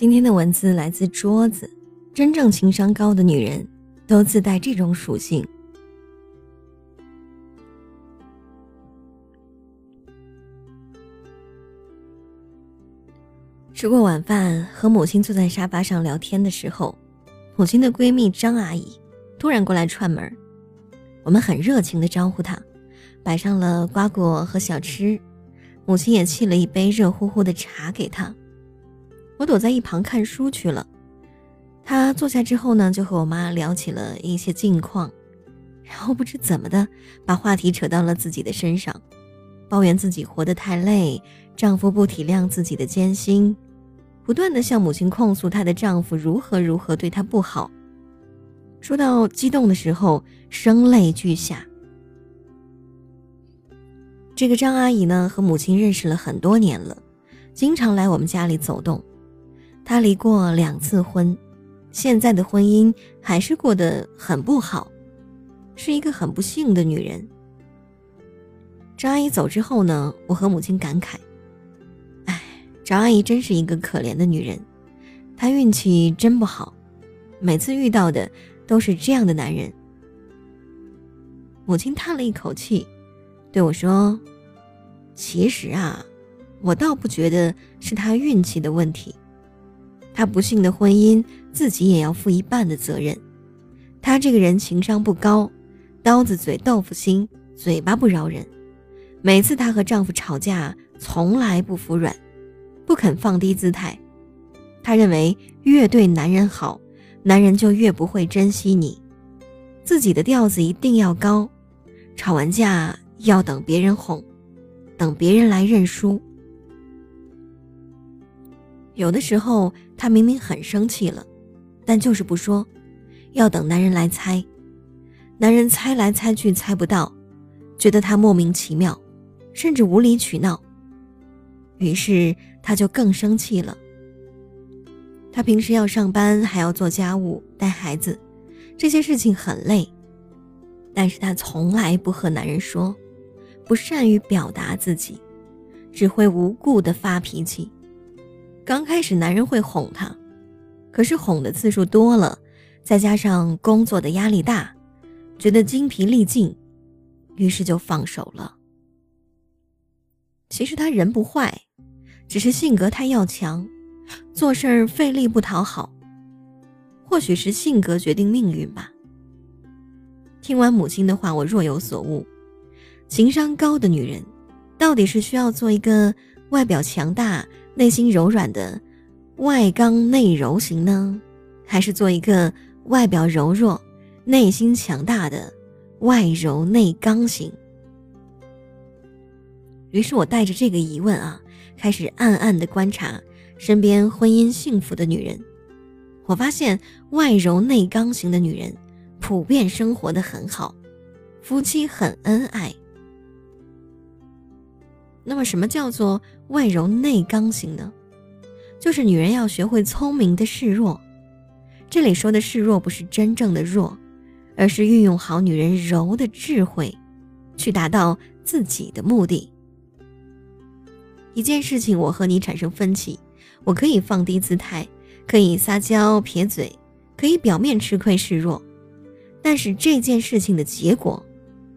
今天的文字来自桌子。真正情商高的女人，都自带这种属性。吃过晚饭，和母亲坐在沙发上聊天的时候，母亲的闺蜜张阿姨突然过来串门我们很热情的招呼她，摆上了瓜果和小吃，母亲也沏了一杯热乎乎的茶给她。我躲在一旁看书去了。她坐下之后呢，就和我妈聊起了一些近况，然后不知怎么的把话题扯到了自己的身上，抱怨自己活得太累，丈夫不体谅自己的艰辛，不断的向母亲控诉她的丈夫如何如何对她不好。说到激动的时候，声泪俱下。这个张阿姨呢，和母亲认识了很多年了，经常来我们家里走动。她离过两次婚。现在的婚姻还是过得很不好，是一个很不幸的女人。张阿姨走之后呢，我和母亲感慨：“哎，张阿姨真是一个可怜的女人，她运气真不好，每次遇到的都是这样的男人。”母亲叹了一口气，对我说：“其实啊，我倒不觉得是她运气的问题。”她不幸的婚姻，自己也要负一半的责任。她这个人情商不高，刀子嘴豆腐心，嘴巴不饶人。每次她和丈夫吵架，从来不服软，不肯放低姿态。她认为越对男人好，男人就越不会珍惜你。自己的调子一定要高，吵完架要等别人哄，等别人来认输。有的时候，她明明很生气了，但就是不说，要等男人来猜。男人猜来猜去猜不到，觉得她莫名其妙，甚至无理取闹。于是她就更生气了。她平时要上班，还要做家务、带孩子，这些事情很累，但是她从来不和男人说，不善于表达自己，只会无故的发脾气。刚开始，男人会哄她，可是哄的次数多了，再加上工作的压力大，觉得精疲力尽，于是就放手了。其实他人不坏，只是性格太要强，做事儿费力不讨好。或许是性格决定命运吧。听完母亲的话，我若有所悟：情商高的女人，到底是需要做一个外表强大。内心柔软的外刚内柔型呢，还是做一个外表柔弱、内心强大的外柔内刚型？于是我带着这个疑问啊，开始暗暗的观察身边婚姻幸福的女人。我发现外柔内刚型的女人普遍生活的很好，夫妻很恩爱。那么，什么叫做外柔内刚型呢？就是女人要学会聪明的示弱。这里说的示弱，不是真正的弱，而是运用好女人柔的智慧，去达到自己的目的。一件事情，我和你产生分歧，我可以放低姿态，可以撒娇撇嘴，可以表面吃亏示弱，但是这件事情的结果，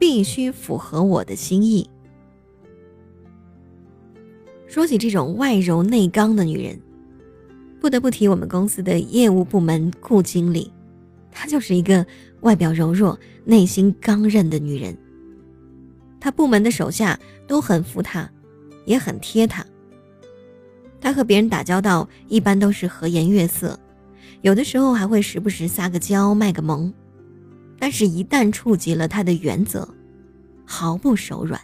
必须符合我的心意。说起这种外柔内刚的女人，不得不提我们公司的业务部门顾经理，她就是一个外表柔弱、内心刚韧的女人。她部门的手下都很服她，也很贴她。她和别人打交道一般都是和颜悦色，有的时候还会时不时撒个娇、卖个萌，但是，一旦触及了她的原则，毫不手软。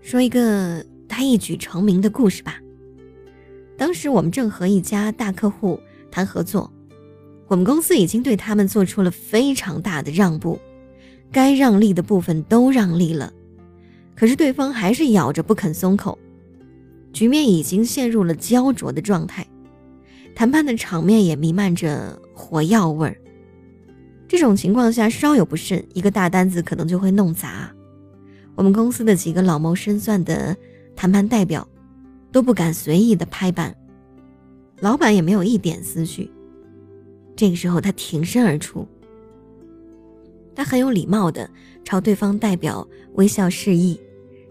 说一个。他一举成名的故事吧。当时我们正和一家大客户谈合作，我们公司已经对他们做出了非常大的让步，该让利的部分都让利了，可是对方还是咬着不肯松口，局面已经陷入了焦灼的状态，谈判的场面也弥漫着火药味儿。这种情况下，稍有不慎，一个大单子可能就会弄砸。我们公司的几个老谋深算的。谈判代表都不敢随意的拍板，老板也没有一点思绪。这个时候，他挺身而出，他很有礼貌的朝对方代表微笑示意，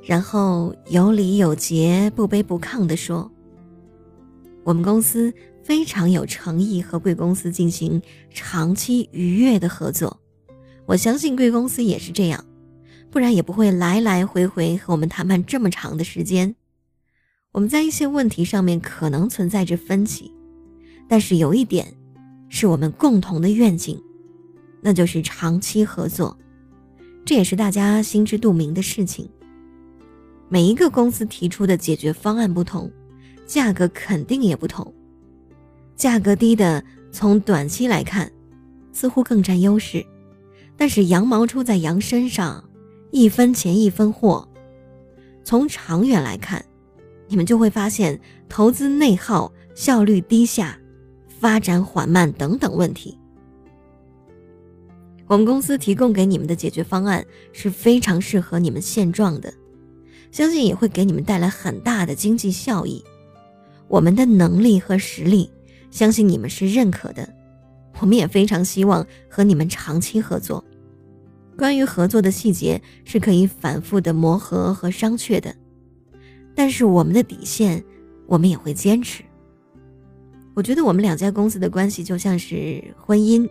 然后有礼有节、不卑不亢的说：“我们公司非常有诚意和贵公司进行长期愉悦的合作，我相信贵公司也是这样，不然也不会来来回回和我们谈判这么长的时间。我们在一些问题上面可能存在着分歧，但是有一点。”是我们共同的愿景，那就是长期合作，这也是大家心知肚明的事情。每一个公司提出的解决方案不同，价格肯定也不同。价格低的，从短期来看，似乎更占优势，但是羊毛出在羊身上，一分钱一分货。从长远来看，你们就会发现投资内耗、效率低下。发展缓慢等等问题，我们公司提供给你们的解决方案是非常适合你们现状的，相信也会给你们带来很大的经济效益。我们的能力和实力，相信你们是认可的。我们也非常希望和你们长期合作。关于合作的细节是可以反复的磨合和商榷的，但是我们的底线，我们也会坚持。我觉得我们两家公司的关系就像是婚姻，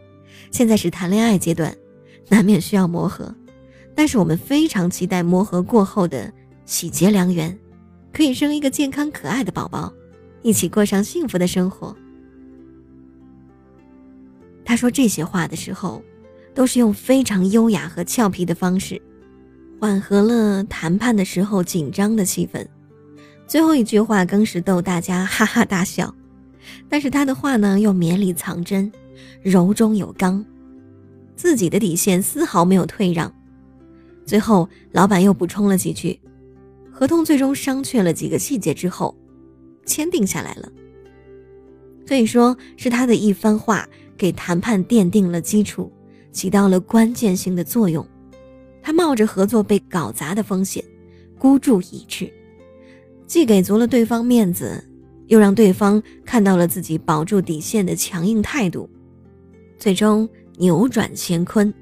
现在是谈恋爱阶段，难免需要磨合，但是我们非常期待磨合过后的喜结良缘，可以生一个健康可爱的宝宝，一起过上幸福的生活。他说这些话的时候，都是用非常优雅和俏皮的方式，缓和了谈判的时候紧张的气氛。最后一句话更是逗大家哈哈大笑。但是他的话呢，又绵里藏针，柔中有刚，自己的底线丝毫没有退让。最后，老板又补充了几句，合同最终商榷了几个细节之后，签订下来了。可以说是他的一番话给谈判奠定了基础，起到了关键性的作用。他冒着合作被搞砸的风险，孤注一掷，既给足了对方面子。又让对方看到了自己保住底线的强硬态度，最终扭转乾坤，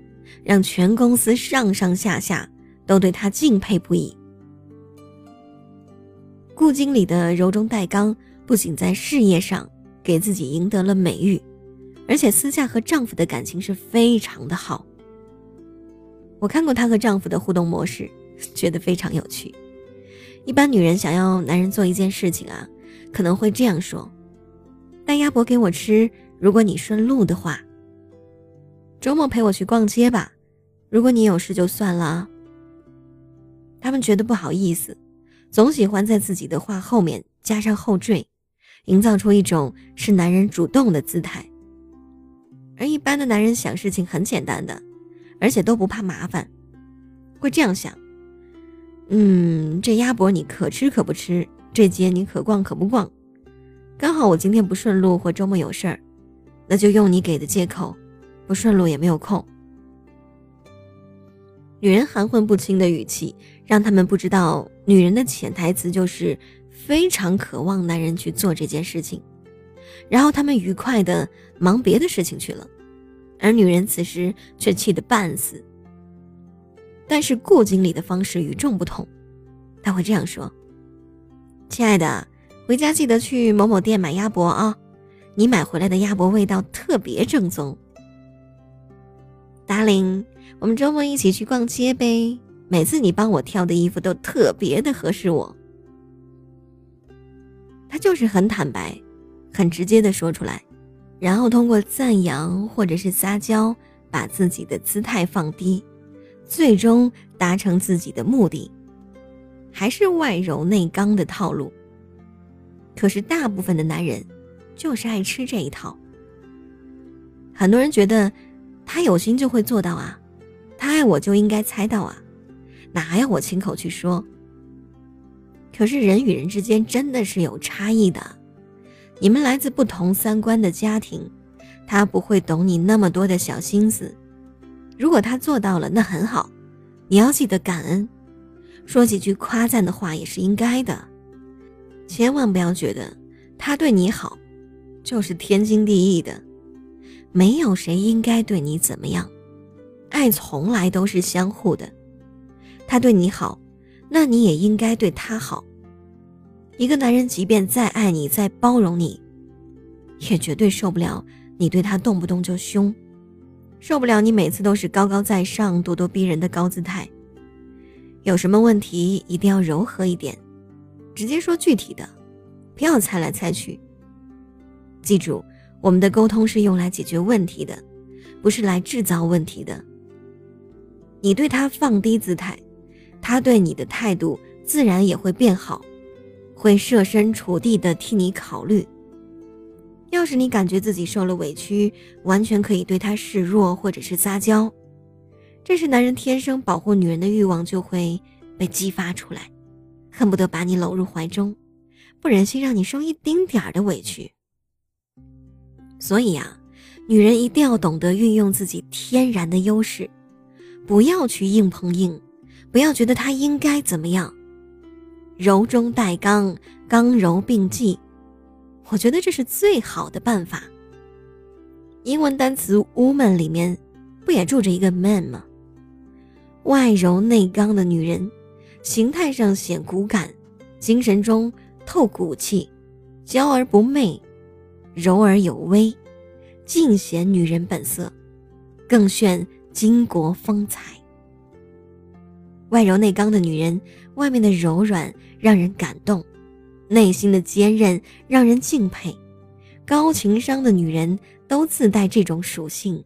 让全公司上上下下都对他敬佩不已。顾经理的柔中带刚，不仅在事业上给自己赢得了美誉，而且私下和丈夫的感情是非常的好。我看过她和丈夫的互动模式，觉得非常有趣。一般女人想要男人做一件事情啊。可能会这样说：“带鸭脖给我吃，如果你顺路的话。周末陪我去逛街吧，如果你有事就算了。”他们觉得不好意思，总喜欢在自己的话后面加上后缀，营造出一种是男人主动的姿态。而一般的男人想事情很简单的，而且都不怕麻烦，会这样想：“嗯，这鸭脖你可吃可不吃。”这街你可逛可不逛，刚好我今天不顺路或周末有事儿，那就用你给的借口，不顺路也没有空。女人含混不清的语气，让他们不知道女人的潜台词就是非常渴望男人去做这件事情，然后他们愉快的忙别的事情去了，而女人此时却气得半死。但是顾经理的方式与众不同，他会这样说。亲爱的，回家记得去某某店买鸭脖啊！你买回来的鸭脖味道特别正宗。Darling，我们周末一起去逛街呗！每次你帮我挑的衣服都特别的合适我。他就是很坦白、很直接的说出来，然后通过赞扬或者是撒娇，把自己的姿态放低，最终达成自己的目的。还是外柔内刚的套路。可是大部分的男人，就是爱吃这一套。很多人觉得，他有心就会做到啊，他爱我就应该猜到啊，哪还要我亲口去说？可是人与人之间真的是有差异的，你们来自不同三观的家庭，他不会懂你那么多的小心思。如果他做到了，那很好，你要记得感恩。说几句夸赞的话也是应该的，千万不要觉得他对你好，就是天经地义的，没有谁应该对你怎么样。爱从来都是相互的，他对你好，那你也应该对他好。一个男人即便再爱你、再包容你，也绝对受不了你对他动不动就凶，受不了你每次都是高高在上、咄咄逼人的高姿态。有什么问题一定要柔和一点，直接说具体的，不要猜来猜去。记住，我们的沟通是用来解决问题的，不是来制造问题的。你对他放低姿态，他对你的态度自然也会变好，会设身处地的替你考虑。要是你感觉自己受了委屈，完全可以对他示弱或者是撒娇，这是男人天生保护女人的欲望就会被激发出来，恨不得把你搂入怀中，不忍心让你受一丁点儿的委屈。所以啊，女人一定要懂得运用自己天然的优势。不要去硬碰硬，不要觉得他应该怎么样，柔中带刚，刚柔并济，我觉得这是最好的办法。英文单词 woman 里面不也住着一个 man 吗？外柔内刚的女人，形态上显骨感，精神中透骨气，娇而不媚，柔而有威，尽显女人本色，更炫。巾帼风采，外柔内刚的女人，外面的柔软让人感动，内心的坚韧让人敬佩。高情商的女人都自带这种属性。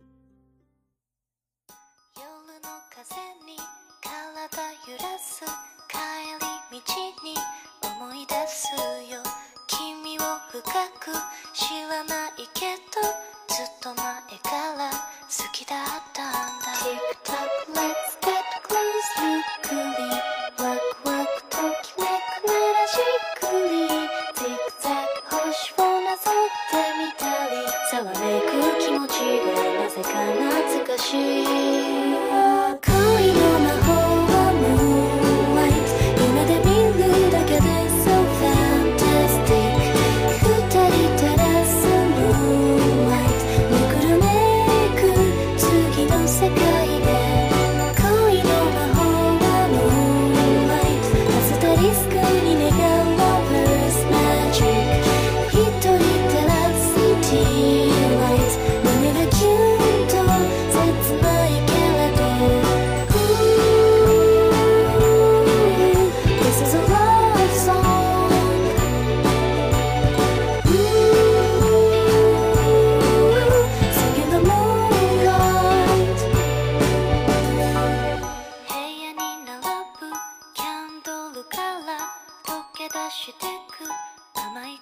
しっくりティックク星をなぞってみたりさわめく気持ちがなぜか懐かしい。してく甘い